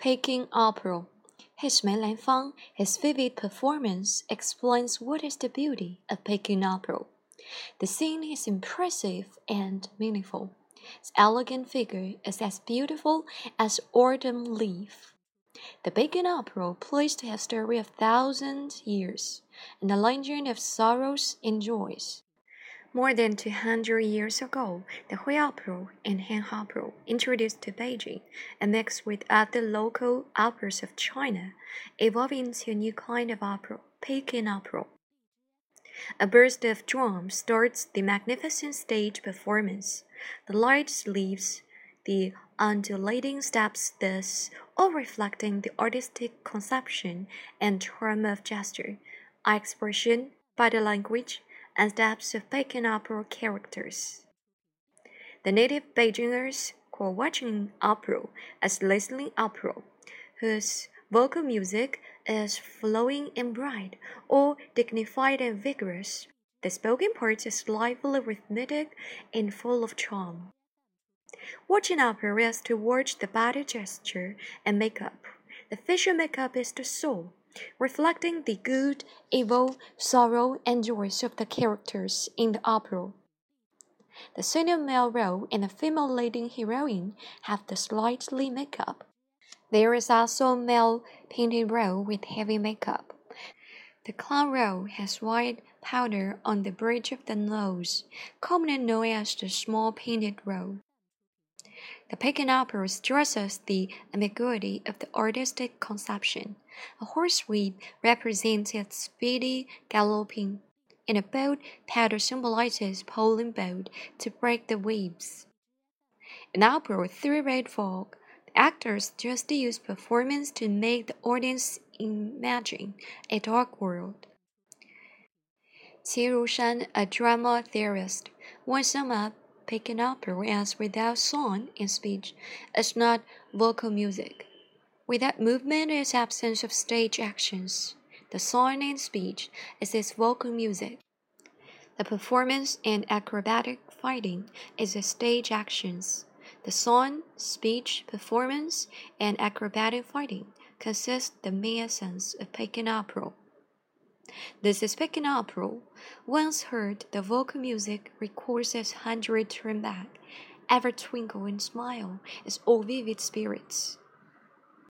Peking Opera. His Mei Lanfang, his vivid performance explains what is the beauty of Peking Opera. The scene is impressive and meaningful. His elegant figure is as beautiful as autumn leaf. The Peking Opera plays the history of thousand years, and the legend of sorrows and joys. More than 200 years ago, the Hui opera and Han opera introduced to Beijing and mixed with other local operas of China, evolving into a new kind of opera, Peking opera. A burst of drums starts the magnificent stage performance. The lights leaves, the undulating steps, thus all reflecting the artistic conception and charm of gesture, expression, body language, and steps of Peking opera characters. The native Beijingers call watching opera as listening opera, whose vocal music is flowing and bright, or dignified and vigorous. The spoken part is lively, rhythmic, and full of charm. Watching opera is to watch the body gesture and makeup. The facial makeup is the soul reflecting the good, evil, sorrow, and joys of the characters in the opera. The senior male role and the female leading heroine have the slightly makeup. There is also a male painted role with heavy makeup. The clown role has white powder on the bridge of the nose, commonly known as the small painted role. The Peking opera stresses the ambiguity of the artistic conception. A horse whip represents its speedy galloping, and a boat paddle symbolizes pulling boat to break the waves. In opera Three Red Fog, the actors just use performance to make the audience imagine a dark world. Qi Rushan, a drama theorist, once summed up Peking opera as without song and speech is not vocal music. Without movement is absence of stage actions. The song and speech is its vocal music. The performance and acrobatic fighting is the stage actions. The song, speech, performance, and acrobatic fighting consist the main essence of Peking opera. This is Peking opera. Once heard, the vocal music records as hundred turn back. Ever twinkle and smile as all vivid spirits.